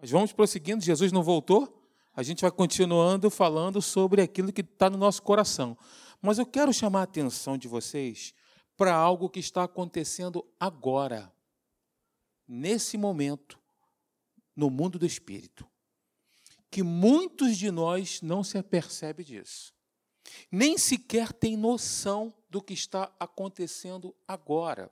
Mas vamos prosseguindo, Jesus não voltou? A gente vai continuando falando sobre aquilo que está no nosso coração. Mas eu quero chamar a atenção de vocês para algo que está acontecendo agora, nesse momento, no mundo do espírito. Que muitos de nós não se apercebem disso. Nem sequer tem noção do que está acontecendo agora.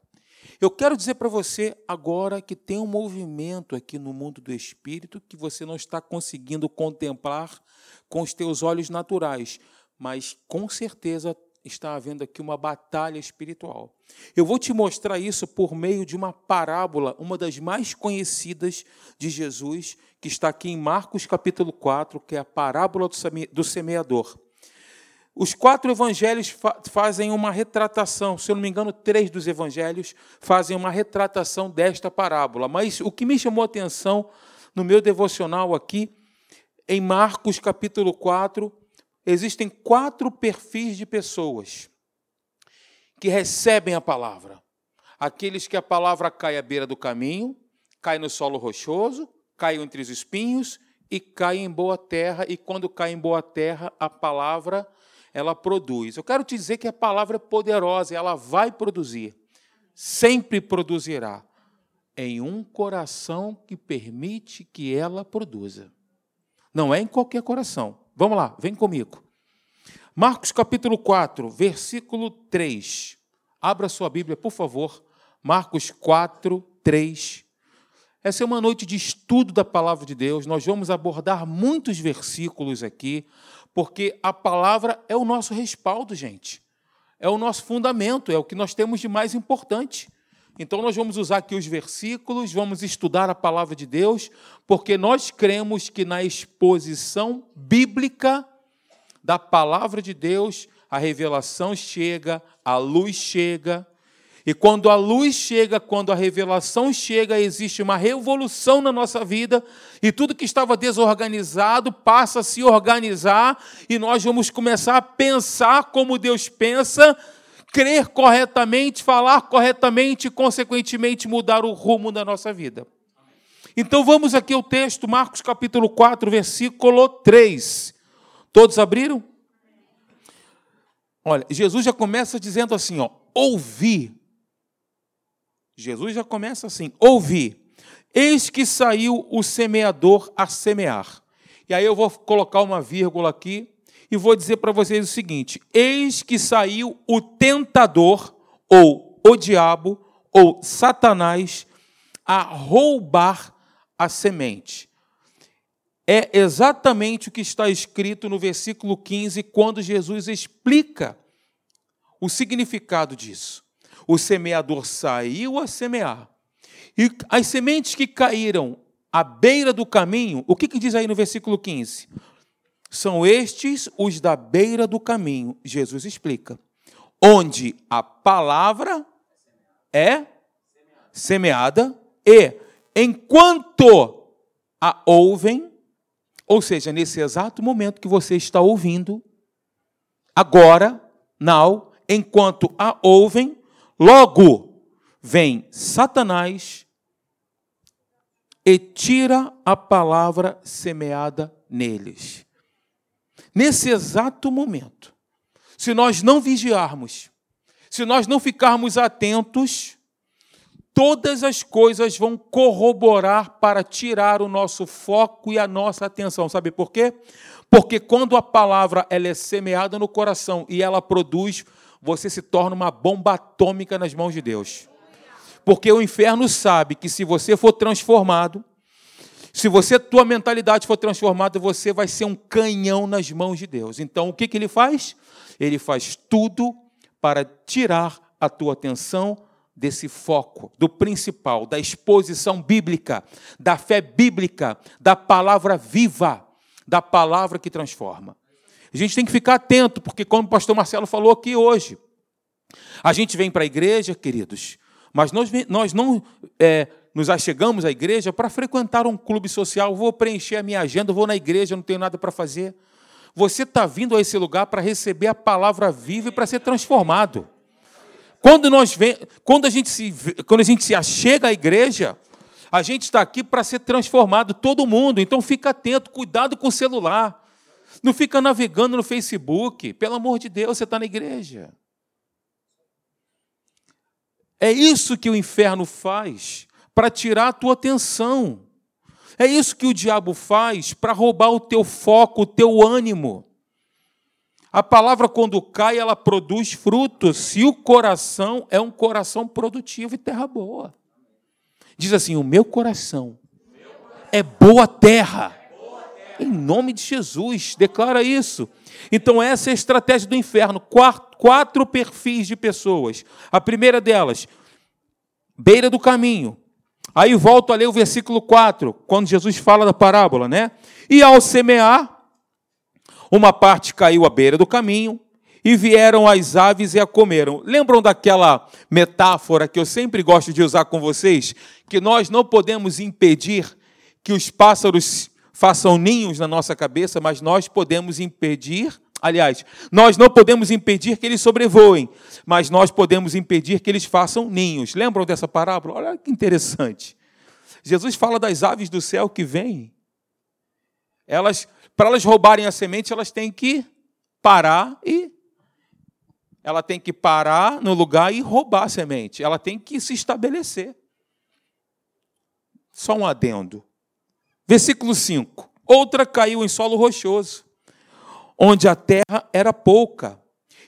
Eu quero dizer para você agora que tem um movimento aqui no mundo do espírito que você não está conseguindo contemplar com os teus olhos naturais, mas com certeza está havendo aqui uma batalha espiritual. Eu vou te mostrar isso por meio de uma parábola, uma das mais conhecidas de Jesus, que está aqui em Marcos capítulo 4, que é a parábola do semeador. Os quatro evangelhos fa fazem uma retratação, se eu não me engano, três dos evangelhos fazem uma retratação desta parábola. Mas o que me chamou a atenção no meu devocional aqui, em Marcos capítulo 4, existem quatro perfis de pessoas que recebem a palavra. Aqueles que a palavra cai à beira do caminho, cai no solo rochoso, cai entre os espinhos e cai em boa terra, e quando cai em boa terra, a palavra ela produz. Eu quero te dizer que a palavra é poderosa, ela vai produzir, sempre produzirá, em um coração que permite que ela produza. Não é em qualquer coração. Vamos lá, vem comigo. Marcos capítulo 4, versículo 3. Abra sua Bíblia, por favor. Marcos 4, 3. Essa é uma noite de estudo da palavra de Deus. Nós vamos abordar muitos versículos aqui porque a palavra é o nosso respaldo, gente. É o nosso fundamento, é o que nós temos de mais importante. Então, nós vamos usar aqui os versículos, vamos estudar a palavra de Deus, porque nós cremos que na exposição bíblica da palavra de Deus, a revelação chega, a luz chega, e quando a luz chega, quando a revelação chega, existe uma revolução na nossa vida e tudo que estava desorganizado passa a se organizar e nós vamos começar a pensar como Deus pensa, crer corretamente, falar corretamente e, consequentemente, mudar o rumo da nossa vida. Então vamos aqui ao texto, Marcos capítulo 4, versículo 3. Todos abriram? Olha, Jesus já começa dizendo assim, ó, ouvi Jesus já começa assim: ouvi, eis que saiu o semeador a semear. E aí eu vou colocar uma vírgula aqui e vou dizer para vocês o seguinte: eis que saiu o tentador, ou o diabo, ou Satanás, a roubar a semente. É exatamente o que está escrito no versículo 15, quando Jesus explica o significado disso o semeador saiu a semear. E as sementes que caíram à beira do caminho, o que, que diz aí no versículo 15? São estes os da beira do caminho, Jesus explica. Onde a palavra é semeada e enquanto a ouvem, ou seja, nesse exato momento que você está ouvindo, agora, now, enquanto a ouvem, Logo, vem Satanás e tira a palavra semeada neles. Nesse exato momento, se nós não vigiarmos, se nós não ficarmos atentos, todas as coisas vão corroborar para tirar o nosso foco e a nossa atenção. Sabe por quê? Porque quando a palavra ela é semeada no coração e ela produz você se torna uma bomba atômica nas mãos de Deus. Porque o inferno sabe que se você for transformado, se você tua mentalidade for transformada, você vai ser um canhão nas mãos de Deus. Então, o que, que ele faz? Ele faz tudo para tirar a tua atenção desse foco, do principal, da exposição bíblica, da fé bíblica, da palavra viva, da palavra que transforma. A gente tem que ficar atento, porque, como o pastor Marcelo falou aqui hoje, a gente vem para a igreja, queridos, mas nós, nós não é, nos achegamos à igreja para frequentar um clube social, vou preencher a minha agenda, vou na igreja, não tenho nada para fazer. Você está vindo a esse lugar para receber a palavra viva e para ser transformado. Quando, nós vem, quando, a gente se, quando a gente se achega à igreja, A gente está aqui para ser transformado, todo mundo. Então fica atento, cuidado com o celular. Não fica navegando no Facebook. Pelo amor de Deus, você está na igreja. É isso que o inferno faz para tirar a tua atenção. É isso que o diabo faz para roubar o teu foco, o teu ânimo. A palavra, quando cai, ela produz frutos, se o coração é um coração produtivo e terra boa. Diz assim: O meu coração é boa terra. Em nome de Jesus, declara isso. Então, essa é a estratégia do inferno. Quatro, quatro perfis de pessoas. A primeira delas, beira do caminho. Aí volto a ler o versículo 4, quando Jesus fala da parábola, né? E ao semear, uma parte caiu à beira do caminho, e vieram as aves e a comeram. Lembram daquela metáfora que eu sempre gosto de usar com vocês? Que nós não podemos impedir que os pássaros façam ninhos na nossa cabeça, mas nós podemos impedir, aliás, nós não podemos impedir que eles sobrevoem, mas nós podemos impedir que eles façam ninhos. Lembram dessa parábola? Olha que interessante. Jesus fala das aves do céu que vêm. Elas, para elas roubarem a semente, elas têm que parar e ela tem que parar no lugar e roubar a semente. Ela tem que se estabelecer. Só um adendo. Versículo 5. Outra caiu em solo rochoso, onde a terra era pouca,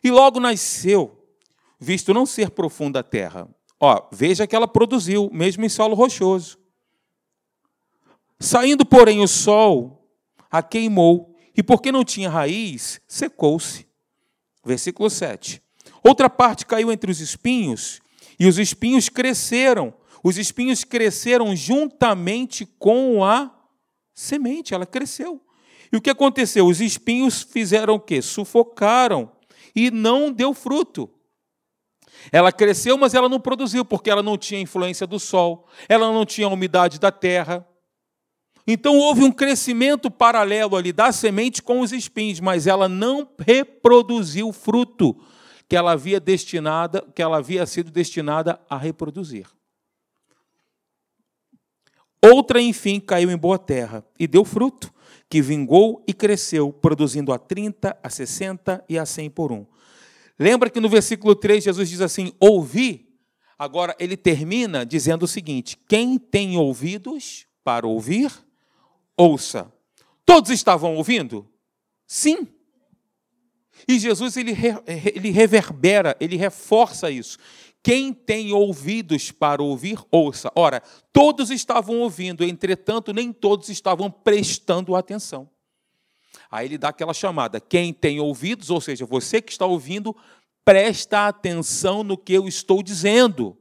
e logo nasceu, visto não ser profunda a terra. Ó, veja que ela produziu, mesmo em solo rochoso. Saindo, porém, o sol a queimou, e porque não tinha raiz, secou-se. Versículo 7. Outra parte caiu entre os espinhos, e os espinhos cresceram. Os espinhos cresceram juntamente com a semente, ela cresceu. E o que aconteceu? Os espinhos fizeram o quê? Sufocaram e não deu fruto. Ela cresceu, mas ela não produziu, porque ela não tinha influência do sol, ela não tinha umidade da terra. Então houve um crescimento paralelo ali da semente com os espinhos, mas ela não reproduziu fruto que ela havia destinada, que ela havia sido destinada a reproduzir. Outra, enfim, caiu em boa terra e deu fruto, que vingou e cresceu, produzindo a 30, a 60 e a 100 por um. Lembra que no versículo 3 Jesus diz assim: ouvi. Agora ele termina dizendo o seguinte: quem tem ouvidos para ouvir, ouça. Todos estavam ouvindo? Sim. E Jesus ele, ele reverbera, ele reforça isso. Quem tem ouvidos para ouvir, ouça. Ora, todos estavam ouvindo, entretanto, nem todos estavam prestando atenção. Aí ele dá aquela chamada: quem tem ouvidos, ou seja, você que está ouvindo, presta atenção no que eu estou dizendo.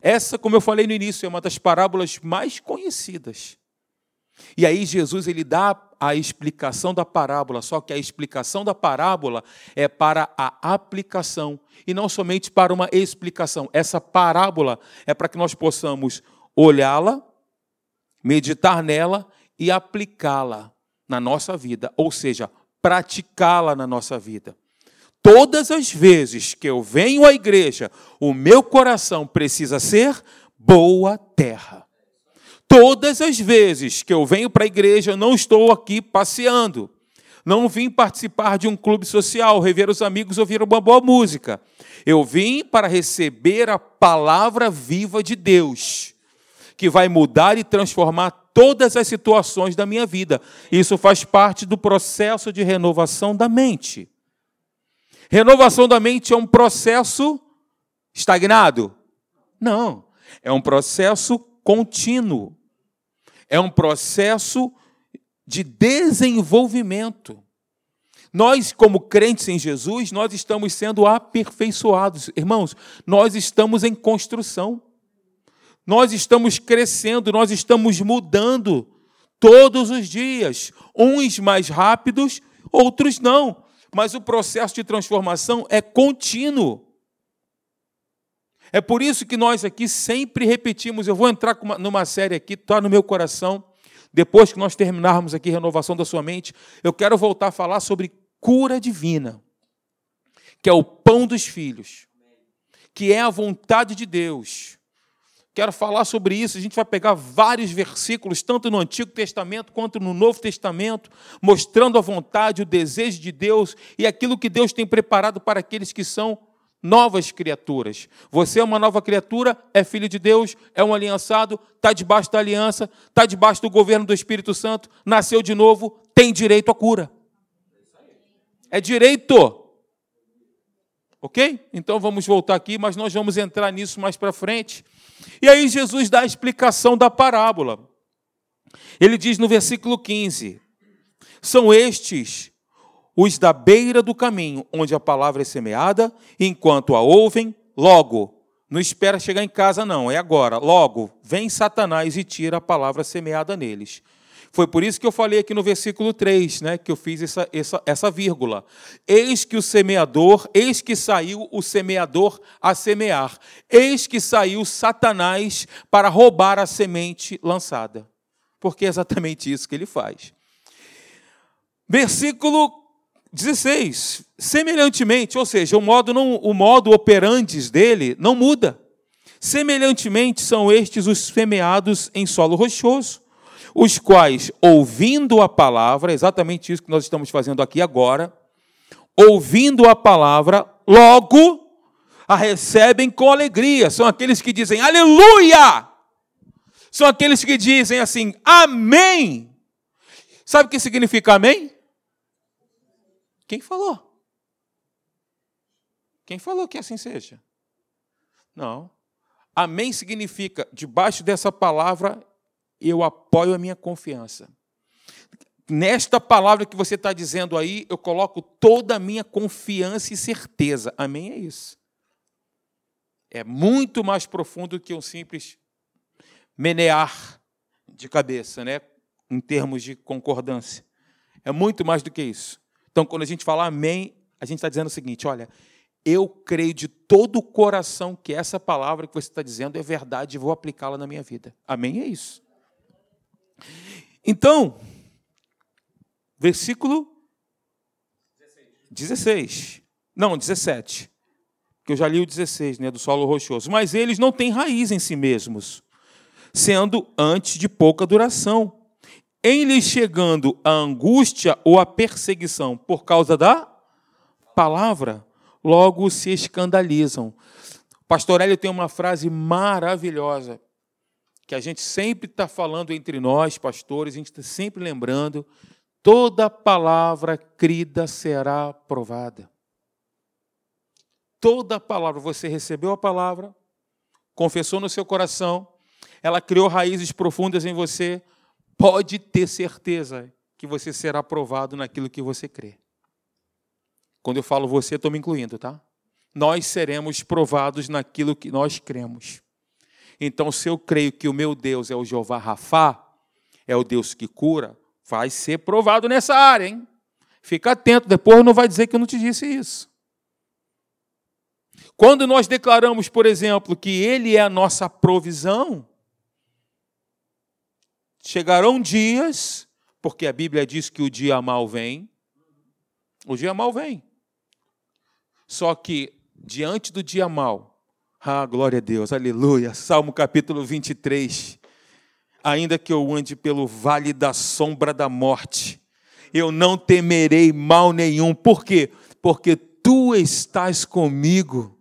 Essa, como eu falei no início, é uma das parábolas mais conhecidas. E aí Jesus ele dá a explicação da parábola, só que a explicação da parábola é para a aplicação e não somente para uma explicação. Essa parábola é para que nós possamos olhá-la, meditar nela e aplicá-la na nossa vida, ou seja, praticá-la na nossa vida. Todas as vezes que eu venho à igreja, o meu coração precisa ser boa terra. Todas as vezes que eu venho para a igreja, eu não estou aqui passeando. Não vim participar de um clube social, rever os amigos, ouvir uma boa música. Eu vim para receber a palavra viva de Deus, que vai mudar e transformar todas as situações da minha vida. Isso faz parte do processo de renovação da mente. Renovação da mente é um processo estagnado? Não, é um processo contínuo é um processo de desenvolvimento. Nós, como crentes em Jesus, nós estamos sendo aperfeiçoados. Irmãos, nós estamos em construção. Nós estamos crescendo, nós estamos mudando todos os dias. Uns mais rápidos, outros não. Mas o processo de transformação é contínuo. É por isso que nós aqui sempre repetimos. Eu vou entrar numa série aqui, está no meu coração. Depois que nós terminarmos aqui renovação da sua mente, eu quero voltar a falar sobre cura divina, que é o pão dos filhos, que é a vontade de Deus. Quero falar sobre isso. A gente vai pegar vários versículos, tanto no Antigo Testamento quanto no Novo Testamento, mostrando a vontade, o desejo de Deus e aquilo que Deus tem preparado para aqueles que são novas criaturas. Você é uma nova criatura, é filho de Deus, é um aliançado, está debaixo da aliança, está debaixo do governo do Espírito Santo, nasceu de novo, tem direito à cura. É direito. Ok? Então vamos voltar aqui, mas nós vamos entrar nisso mais para frente. E aí Jesus dá a explicação da parábola. Ele diz no versículo 15: São estes os da beira do caminho, onde a palavra é semeada, enquanto a ouvem, logo, não espera chegar em casa, não, é agora, logo, vem Satanás e tira a palavra semeada neles. Foi por isso que eu falei aqui no versículo 3, né, que eu fiz essa, essa, essa vírgula. Eis que o semeador, eis que saiu o semeador a semear, eis que saiu Satanás para roubar a semente lançada. Porque é exatamente isso que ele faz. Versículo 16. Semelhantemente, ou seja, o modo, não, o modo operantes dele não muda. Semelhantemente são estes os semeados em solo rochoso, os quais, ouvindo a palavra, exatamente isso que nós estamos fazendo aqui agora, ouvindo a palavra, logo a recebem com alegria. São aqueles que dizem aleluia! São aqueles que dizem assim, amém! Sabe o que significa amém? Quem falou? Quem falou que assim seja? Não. Amém significa, debaixo dessa palavra, eu apoio a minha confiança. Nesta palavra que você está dizendo aí, eu coloco toda a minha confiança e certeza. Amém? É isso. É muito mais profundo que um simples menear de cabeça, né? em termos de concordância. É muito mais do que isso. Então, quando a gente fala amém, a gente está dizendo o seguinte: olha, eu creio de todo o coração que essa palavra que você está dizendo é verdade e vou aplicá-la na minha vida. Amém? É isso. Então, versículo 16. Não, 17. Que eu já li o 16, né, do solo rochoso. Mas eles não têm raiz em si mesmos, sendo antes de pouca duração. Em lhes chegando a angústia ou a perseguição por causa da palavra, logo se escandalizam. Pastor Hélio tem uma frase maravilhosa que a gente sempre está falando entre nós, pastores, a gente está sempre lembrando: toda palavra crida será provada. Toda palavra, você recebeu a palavra, confessou no seu coração, ela criou raízes profundas em você, pode ter certeza que você será aprovado naquilo que você crê. Quando eu falo você, estou me incluindo, tá? Nós seremos provados naquilo que nós cremos. Então, se eu creio que o meu Deus é o Jeová Rafá, é o Deus que cura, vai ser provado nessa área, hein? Fica atento, depois não vai dizer que eu não te disse isso. Quando nós declaramos, por exemplo, que Ele é a nossa provisão, chegarão dias, porque a Bíblia diz que o dia mal vem, o dia mal vem. Só que, diante do dia mal, ah, glória a Deus, aleluia. Salmo capítulo 23. Ainda que eu ande pelo vale da sombra da morte, eu não temerei mal nenhum. Por quê? Porque tu estás comigo.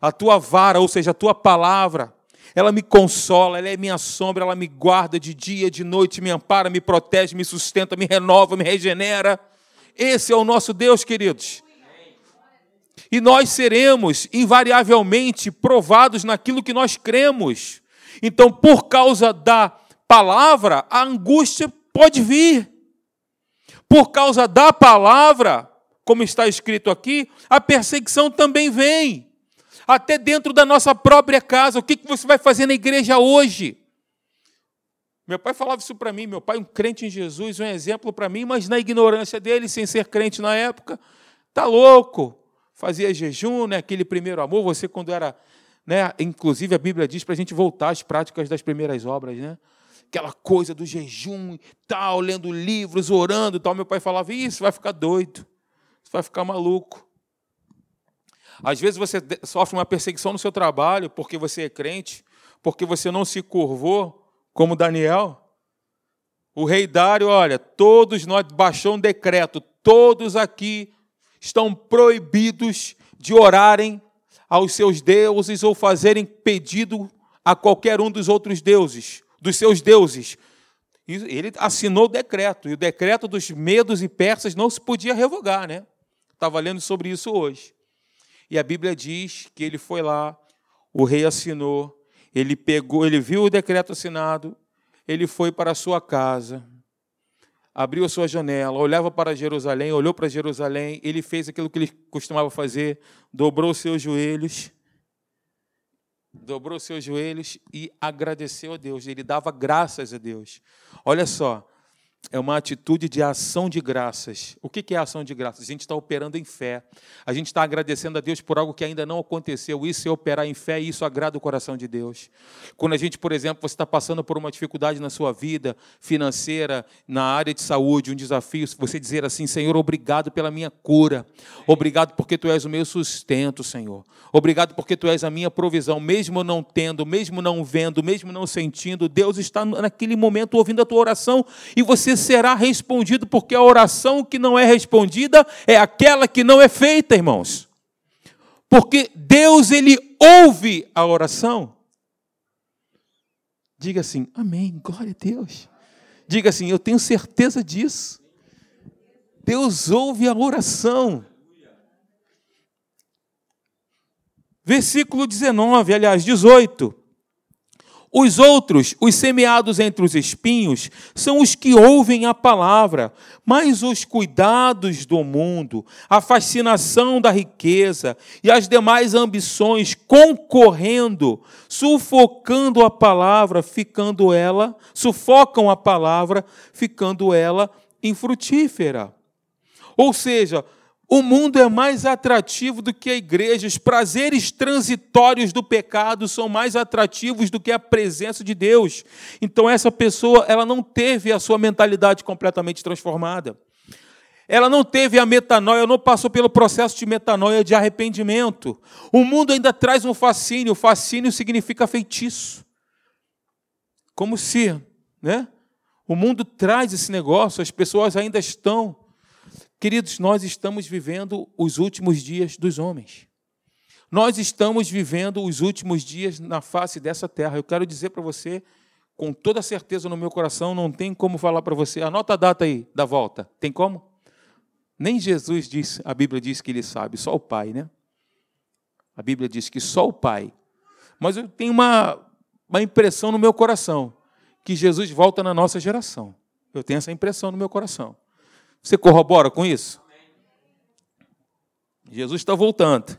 A tua vara, ou seja, a tua palavra, ela me consola, ela é minha sombra, ela me guarda de dia, de noite, me ampara, me protege, me sustenta, me renova, me regenera. Esse é o nosso Deus, queridos e nós seremos invariavelmente provados naquilo que nós cremos. Então, por causa da palavra, a angústia pode vir. Por causa da palavra, como está escrito aqui, a perseguição também vem. Até dentro da nossa própria casa. O que você vai fazer na igreja hoje? Meu pai falava isso para mim, meu pai, um crente em Jesus, um exemplo para mim, mas na ignorância dele, sem ser crente na época, tá louco fazia jejum, né, aquele primeiro amor, você quando era, né, inclusive a Bíblia diz para a gente voltar às práticas das primeiras obras, né? Aquela coisa do jejum e tal, lendo livros, orando e tal. Meu pai falava, isso vai ficar doido, você vai ficar maluco. Às vezes você sofre uma perseguição no seu trabalho porque você é crente, porque você não se curvou como Daniel. O rei Dário, olha, todos nós baixou um decreto, todos aqui estão proibidos de orarem aos seus deuses ou fazerem pedido a qualquer um dos outros deuses, dos seus deuses. Ele assinou o decreto, e o decreto dos medos e persas não se podia revogar, né? Estava lendo sobre isso hoje. E a Bíblia diz que ele foi lá, o rei assinou, ele pegou, ele viu o decreto assinado, ele foi para a sua casa, abriu a sua janela, olhava para Jerusalém, olhou para Jerusalém, ele fez aquilo que ele costumava fazer, dobrou seus joelhos, dobrou seus joelhos e agradeceu a Deus, ele dava graças a Deus. Olha só, é uma atitude de ação de graças. O que é ação de graças? A gente está operando em fé. A gente está agradecendo a Deus por algo que ainda não aconteceu. Isso é operar em fé e isso agrada o coração de Deus. Quando a gente, por exemplo, você está passando por uma dificuldade na sua vida financeira, na área de saúde, um desafio, você dizer assim: Senhor, obrigado pela minha cura. Obrigado porque tu és o meu sustento, Senhor. Obrigado porque tu és a minha provisão. Mesmo não tendo, mesmo não vendo, mesmo não sentindo, Deus está naquele momento ouvindo a tua oração e você você será respondido, porque a oração que não é respondida é aquela que não é feita, irmãos. Porque Deus, Ele ouve a oração. Diga assim, amém, glória a Deus. Diga assim, eu tenho certeza disso. Deus ouve a oração. Versículo 19, aliás, 18. Os outros, os semeados entre os espinhos, são os que ouvem a palavra, mas os cuidados do mundo, a fascinação da riqueza e as demais ambições concorrendo, sufocando a palavra, ficando ela, sufocam a palavra, ficando ela infrutífera. Ou seja, o mundo é mais atrativo do que a igreja. Os prazeres transitórios do pecado são mais atrativos do que a presença de Deus. Então essa pessoa, ela não teve a sua mentalidade completamente transformada. Ela não teve a metanoia, não passou pelo processo de metanoia, de arrependimento. O mundo ainda traz um fascínio. Fascínio significa feitiço. Como se, né? O mundo traz esse negócio, as pessoas ainda estão Queridos, nós estamos vivendo os últimos dias dos homens. Nós estamos vivendo os últimos dias na face dessa terra. Eu quero dizer para você, com toda certeza no meu coração, não tem como falar para você. Anota a data aí da volta. Tem como? Nem Jesus diz, a Bíblia diz que ele sabe, só o Pai, né? A Bíblia diz que só o Pai. Mas eu tenho uma, uma impressão no meu coração que Jesus volta na nossa geração. Eu tenho essa impressão no meu coração. Você corrobora com isso? Jesus está voltando.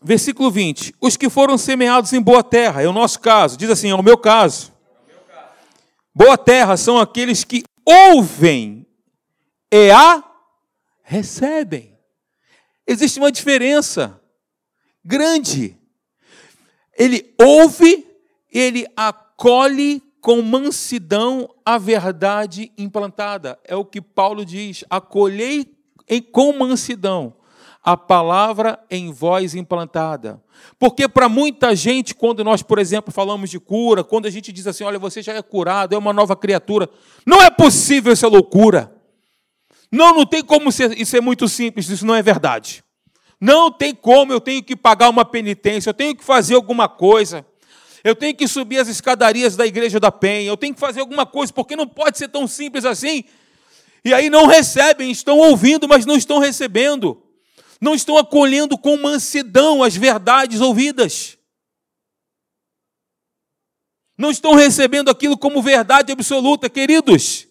Versículo 20: Os que foram semeados em boa terra, é o nosso caso, diz assim: é o meu caso. Boa terra são aqueles que ouvem e a recebem. Existe uma diferença grande. Ele ouve, ele acolhe com mansidão a verdade implantada. É o que Paulo diz: acolhei com mansidão a palavra em voz implantada. Porque para muita gente, quando nós, por exemplo, falamos de cura, quando a gente diz assim, olha, você já é curado, é uma nova criatura, não é possível essa loucura. Não, não tem como ser, isso é muito simples, isso não é verdade. Não tem como, eu tenho que pagar uma penitência, eu tenho que fazer alguma coisa eu tenho que subir as escadarias da igreja da Penha, eu tenho que fazer alguma coisa, porque não pode ser tão simples assim. E aí não recebem, estão ouvindo, mas não estão recebendo. Não estão acolhendo com mansidão as verdades ouvidas. Não estão recebendo aquilo como verdade absoluta, queridos.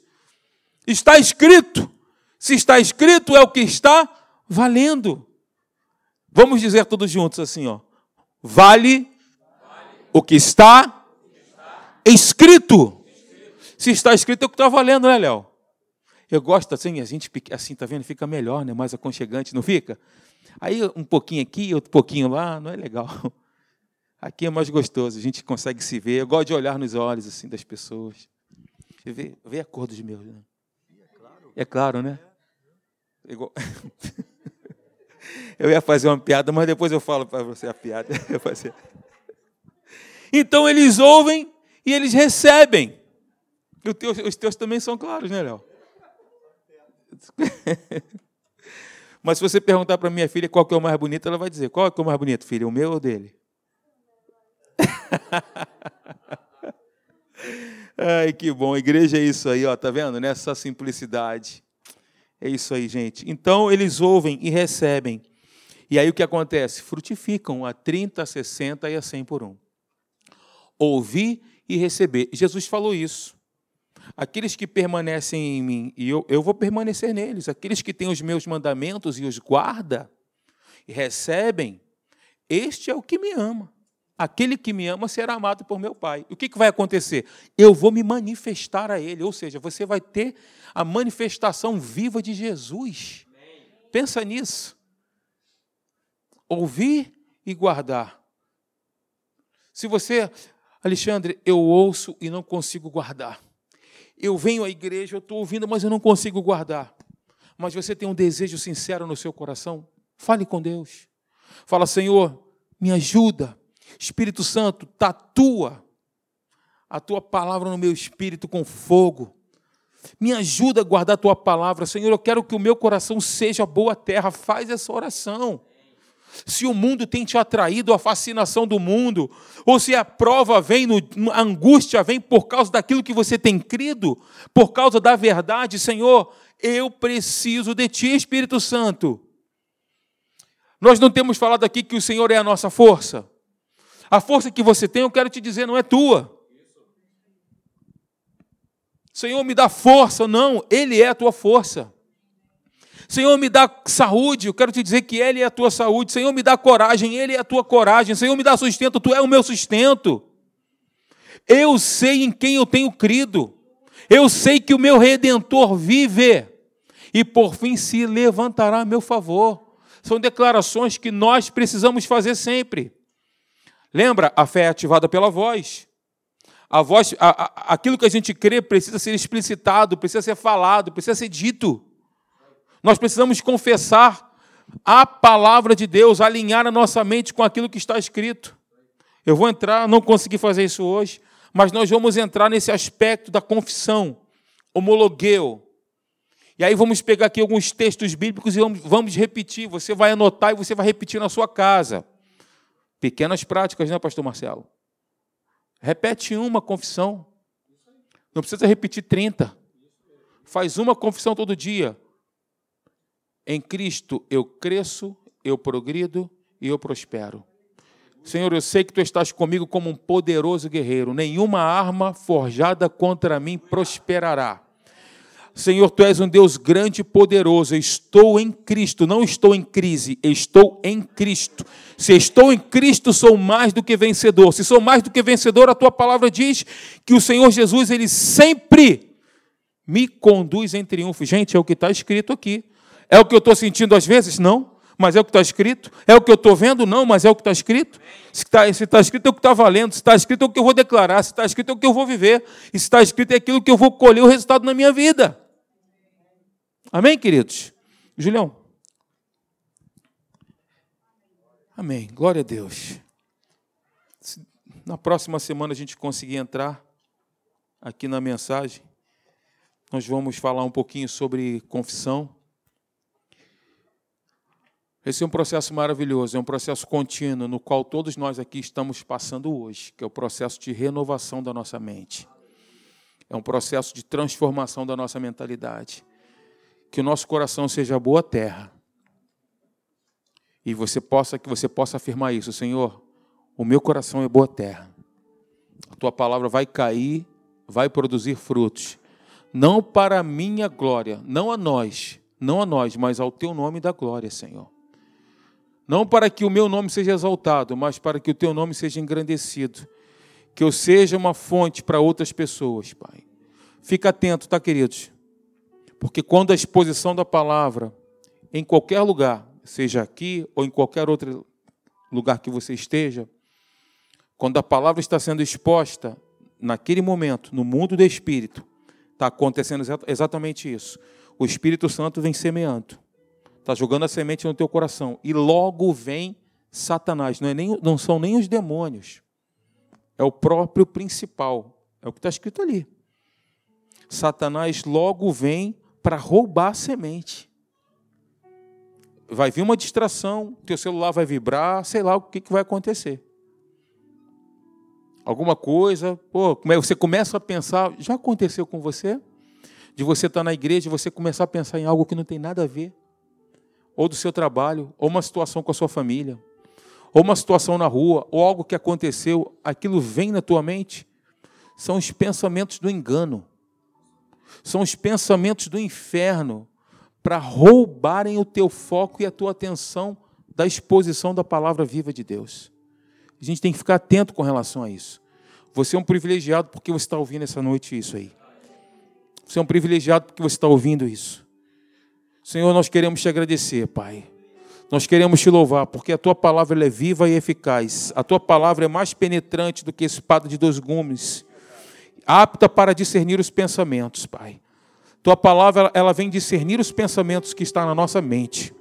Está escrito. Se está escrito, é o que está valendo. Vamos dizer todos juntos assim, ó. Vale o que está escrito. Se está escrito, é o que está valendo, né, Léo? Eu gosto assim, a gente assim, tá vendo? Fica melhor, né? Mais aconchegante, não fica? Aí um pouquinho aqui, outro pouquinho lá, não é legal. Aqui é mais gostoso, a gente consegue se ver. Eu gosto de olhar nos olhos assim das pessoas. Vê, vê a cor dos meus. Né? É claro, né? Igual... Eu ia fazer uma piada, mas depois eu falo para você a piada. Eu fazer. Então eles ouvem e eles recebem. os teus também são claros, né, Léo? Mas se você perguntar para minha filha qual que é o mais bonito, ela vai dizer: qual é, que é o mais bonito, filha? O meu ou dele? Ai, que bom. igreja é isso aí, ó, tá vendo? Nessa simplicidade. É isso aí, gente. Então eles ouvem e recebem. E aí o que acontece? Frutificam a 30, a 60 e a 100 por um. Ouvir e receber. Jesus falou isso. Aqueles que permanecem em mim, e eu, eu vou permanecer neles. Aqueles que têm os meus mandamentos e os guarda e recebem, este é o que me ama. Aquele que me ama será amado por meu Pai. E o que, que vai acontecer? Eu vou me manifestar a Ele, ou seja, você vai ter a manifestação viva de Jesus. Pensa nisso. Ouvir e guardar. Se você, Alexandre, eu ouço e não consigo guardar. Eu venho à igreja, eu estou ouvindo, mas eu não consigo guardar. Mas você tem um desejo sincero no seu coração? Fale com Deus. Fala, Senhor, me ajuda Espírito Santo, tatua a tua palavra no meu espírito com fogo. Me ajuda a guardar a tua palavra, Senhor. Eu quero que o meu coração seja boa terra. Faz essa oração. Se o mundo tem te atraído, a fascinação do mundo, ou se a prova vem, a angústia vem por causa daquilo que você tem crido, por causa da verdade, Senhor, eu preciso de Ti, Espírito Santo. Nós não temos falado aqui que o Senhor é a nossa força. A força que você tem, eu quero te dizer, não é tua. Senhor, me dá força. Não, Ele é a tua força. Senhor, me dá saúde. Eu quero te dizer que Ele é a tua saúde. Senhor, me dá coragem. Ele é a tua coragem. Senhor, me dá sustento. Tu é o meu sustento. Eu sei em quem eu tenho crido. Eu sei que o meu redentor vive. E por fim se levantará a meu favor. São declarações que nós precisamos fazer sempre. Lembra? A fé é ativada pela voz. A voz, a, a, aquilo que a gente crê precisa ser explicitado, precisa ser falado, precisa ser dito. Nós precisamos confessar a palavra de Deus, alinhar a nossa mente com aquilo que está escrito. Eu vou entrar, não consegui fazer isso hoje, mas nós vamos entrar nesse aspecto da confissão, homologueu. E aí vamos pegar aqui alguns textos bíblicos e vamos, repetir. Você vai anotar e você vai repetir na sua casa. Pequenas práticas, né, pastor Marcelo? Repete uma confissão. Não precisa repetir 30. Faz uma confissão todo dia. Em Cristo eu cresço, eu progrido e eu prospero. Senhor, eu sei que tu estás comigo como um poderoso guerreiro. Nenhuma arma forjada contra mim prosperará. Senhor, tu és um Deus grande e poderoso. Eu estou em Cristo, não estou em crise, estou em Cristo. Se estou em Cristo, sou mais do que vencedor. Se sou mais do que vencedor, a tua palavra diz que o Senhor Jesus, ele sempre me conduz em triunfo. Gente, é o que está escrito aqui. É o que eu estou sentindo às vezes? Não. Mas é o que está escrito? É o que eu estou vendo? Não, mas é o que está escrito? Se está tá escrito é o que está valendo, se está escrito é o que eu vou declarar, se está escrito é o que eu vou viver, e se está escrito é aquilo que eu vou colher o resultado na minha vida. Amém, queridos? Julião. Amém. Glória a Deus. Se na próxima semana a gente conseguir entrar aqui na mensagem, nós vamos falar um pouquinho sobre confissão. Esse é um processo maravilhoso, é um processo contínuo no qual todos nós aqui estamos passando hoje, que é o processo de renovação da nossa mente. É um processo de transformação da nossa mentalidade que o nosso coração seja boa terra. E você possa que você possa afirmar isso, Senhor, o meu coração é boa terra. A tua palavra vai cair, vai produzir frutos, não para a minha glória, não a nós, não a nós, mas ao teu nome da glória, Senhor. Não para que o meu nome seja exaltado, mas para que o teu nome seja engrandecido. Que eu seja uma fonte para outras pessoas, Pai. Fica atento, tá, queridos? Porque quando a exposição da palavra, em qualquer lugar, seja aqui ou em qualquer outro lugar que você esteja, quando a palavra está sendo exposta, naquele momento, no mundo do Espírito, está acontecendo exatamente isso. O Espírito Santo vem semeando, está jogando a semente no teu coração, e logo vem Satanás, não, é nem, não são nem os demônios, é o próprio principal. É o que está escrito ali. Satanás logo vem para roubar a semente. Vai vir uma distração, teu celular vai vibrar, sei lá o que, que vai acontecer. Alguma coisa, pô, você começa a pensar, já aconteceu com você? De você estar na igreja e você começar a pensar em algo que não tem nada a ver, ou do seu trabalho, ou uma situação com a sua família, ou uma situação na rua, ou algo que aconteceu, aquilo vem na tua mente. São os pensamentos do engano são os pensamentos do inferno para roubarem o teu foco e a tua atenção da exposição da palavra viva de Deus. A gente tem que ficar atento com relação a isso. Você é um privilegiado porque você está ouvindo essa noite isso aí. Você é um privilegiado porque você está ouvindo isso. Senhor, nós queremos te agradecer, Pai. Nós queremos te louvar, porque a tua palavra é viva e eficaz. A tua palavra é mais penetrante do que espada de dois gumes apta para discernir os pensamentos, Pai. Tua palavra, ela vem discernir os pensamentos que estão na nossa mente.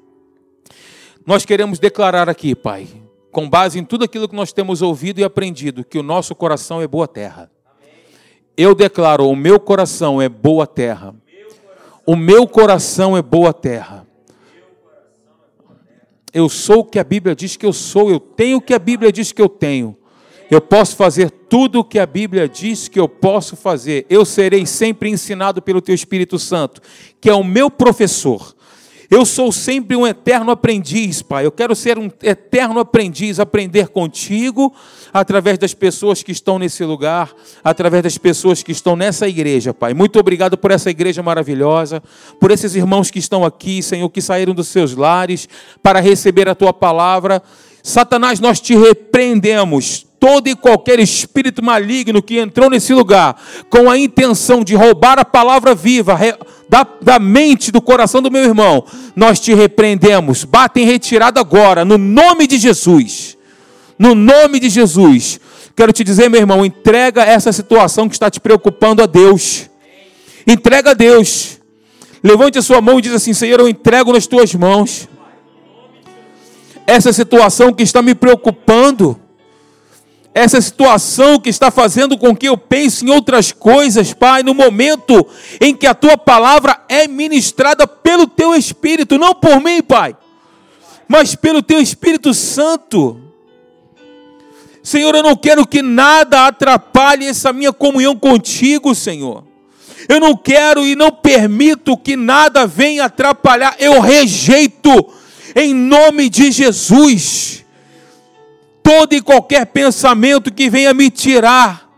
Nós queremos declarar aqui, Pai, com base em tudo aquilo que nós temos ouvido e aprendido, que o nosso coração é boa terra. Eu declaro, o meu coração é boa terra. O meu coração é boa terra. Eu sou o que a Bíblia diz que eu sou, eu tenho o que a Bíblia diz que eu tenho. Eu posso fazer tudo o que a Bíblia diz que eu posso fazer. Eu serei sempre ensinado pelo Teu Espírito Santo, que é o meu professor. Eu sou sempre um eterno aprendiz, Pai. Eu quero ser um eterno aprendiz, aprender contigo, através das pessoas que estão nesse lugar, através das pessoas que estão nessa igreja, Pai. Muito obrigado por essa igreja maravilhosa, por esses irmãos que estão aqui, Senhor, que saíram dos seus lares para receber a tua palavra. Satanás, nós te repreendemos todo e qualquer espírito maligno que entrou nesse lugar com a intenção de roubar a palavra viva da, da mente, do coração do meu irmão, nós te repreendemos. Bata em retirada agora, no nome de Jesus. No nome de Jesus. Quero te dizer, meu irmão, entrega essa situação que está te preocupando a Deus. Entrega a Deus. Levante a sua mão e diz assim: Senhor, eu entrego nas tuas mãos essa situação que está me preocupando essa situação que está fazendo com que eu pense em outras coisas, Pai, no momento em que a tua palavra é ministrada pelo teu Espírito, não por mim, Pai, mas pelo teu Espírito Santo. Senhor, eu não quero que nada atrapalhe essa minha comunhão contigo, Senhor. Eu não quero e não permito que nada venha atrapalhar, eu rejeito em nome de Jesus todo e qualquer pensamento que venha me tirar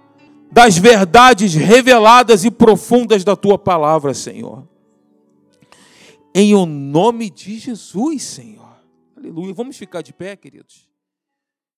das verdades reveladas e profundas da tua palavra, Senhor. Em o nome de Jesus, Senhor. Aleluia. Vamos ficar de pé, queridos.